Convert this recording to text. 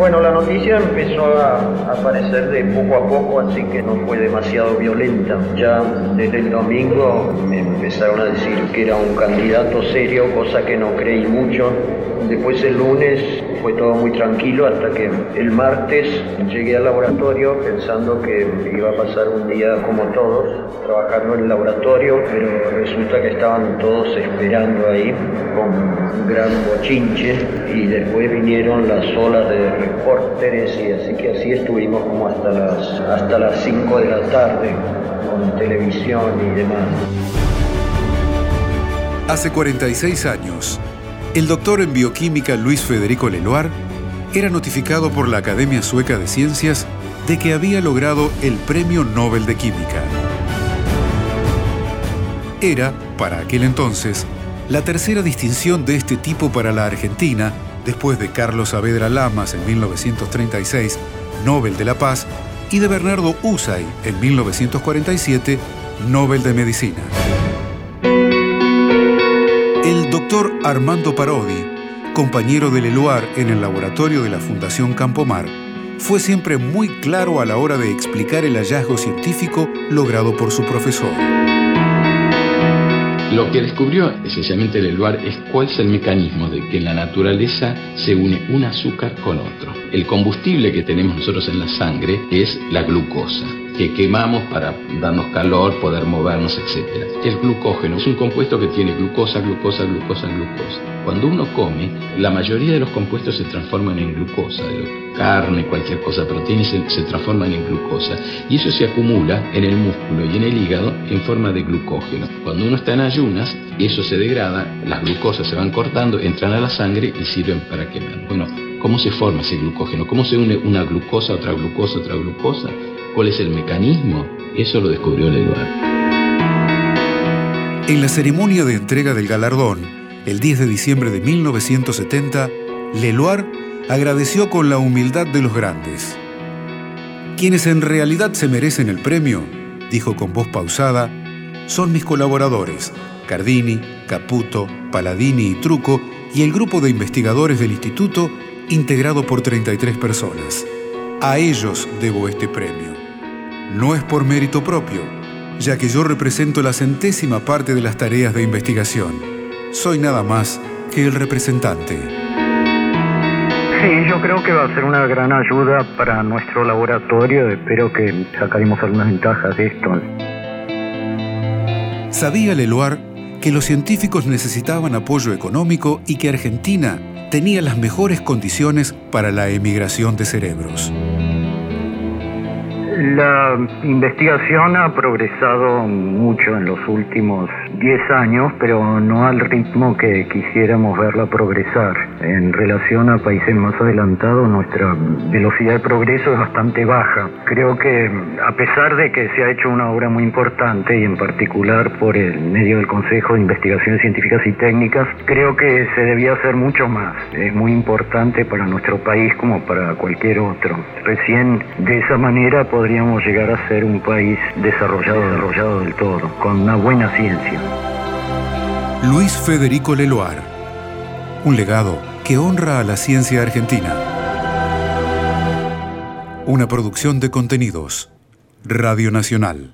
Bueno, la noticia empezó a aparecer de poco a poco, así que no fue demasiado violenta. Ya desde el domingo me empezaron a decir que era un candidato serio, cosa que no creí mucho. Después el lunes fue todo muy tranquilo hasta que el martes llegué al laboratorio pensando que iba a pasar un día como todos, trabajando en el laboratorio, pero resulta que estaban todos esperando ahí con un gran bochinche y después vinieron las olas de reporteres y así que así estuvimos como hasta las, hasta las 5 de la tarde con televisión y demás. Hace 46 años, el doctor en bioquímica Luis Federico Leloir era notificado por la Academia Sueca de Ciencias de que había logrado el Premio Nobel de Química. Era, para aquel entonces, la tercera distinción de este tipo para la Argentina, después de Carlos Saavedra Lamas en 1936, Nobel de la Paz, y de Bernardo Usay en 1947, Nobel de Medicina doctor Armando Parodi, compañero de Leloir en el laboratorio de la Fundación Campomar, fue siempre muy claro a la hora de explicar el hallazgo científico logrado por su profesor. Lo que descubrió esencialmente Leloir es cuál es el mecanismo de que en la naturaleza se une un azúcar con otro. El combustible que tenemos nosotros en la sangre es la glucosa que quemamos para darnos calor, poder movernos, etc. El glucógeno es un compuesto que tiene glucosa, glucosa, glucosa, glucosa. Cuando uno come, la mayoría de los compuestos se transforman en glucosa, carne, cualquier cosa, proteínas se, transforman en glucosa y eso se acumula en el músculo y en el hígado en forma de glucógeno. Cuando uno está en ayunas, eso se degrada, las glucosas se van cortando, entran a la sangre y sirven para quemar. Bueno, ¿cómo se forma ese glucógeno? ¿Cómo se une una glucosa, otra glucosa, otra glucosa? ¿Cuál es el mecanismo? Eso lo descubrió Leloir. En la ceremonia de entrega del galardón, el 10 de diciembre de 1970, Leloir agradeció con la humildad de los grandes. Quienes en realidad se merecen el premio, dijo con voz pausada, son mis colaboradores, Cardini, Caputo, Paladini y Truco, y el grupo de investigadores del instituto, integrado por 33 personas. A ellos debo este premio no es por mérito propio, ya que yo represento la centésima parte de las tareas de investigación. Soy nada más que el representante. Sí, yo creo que va a ser una gran ayuda para nuestro laboratorio. Espero que sacaremos algunas ventajas de esto. Sabía Leloir que los científicos necesitaban apoyo económico y que Argentina tenía las mejores condiciones para la emigración de cerebros. La investigación ha progresado mucho en los últimos 10 años, pero no al ritmo que quisiéramos verla progresar. En relación a países más adelantados, nuestra velocidad de progreso es bastante baja. Creo que a pesar de que se ha hecho una obra muy importante y en particular por el medio del Consejo de Investigaciones Científicas y Técnicas, creo que se debía hacer mucho más. Es muy importante para nuestro país como para cualquier otro. Recién de esa manera podría podríamos llegar a ser un país desarrollado, desarrollado del todo, con una buena ciencia. Luis Federico Leloir, un legado que honra a la ciencia argentina. Una producción de contenidos. Radio Nacional.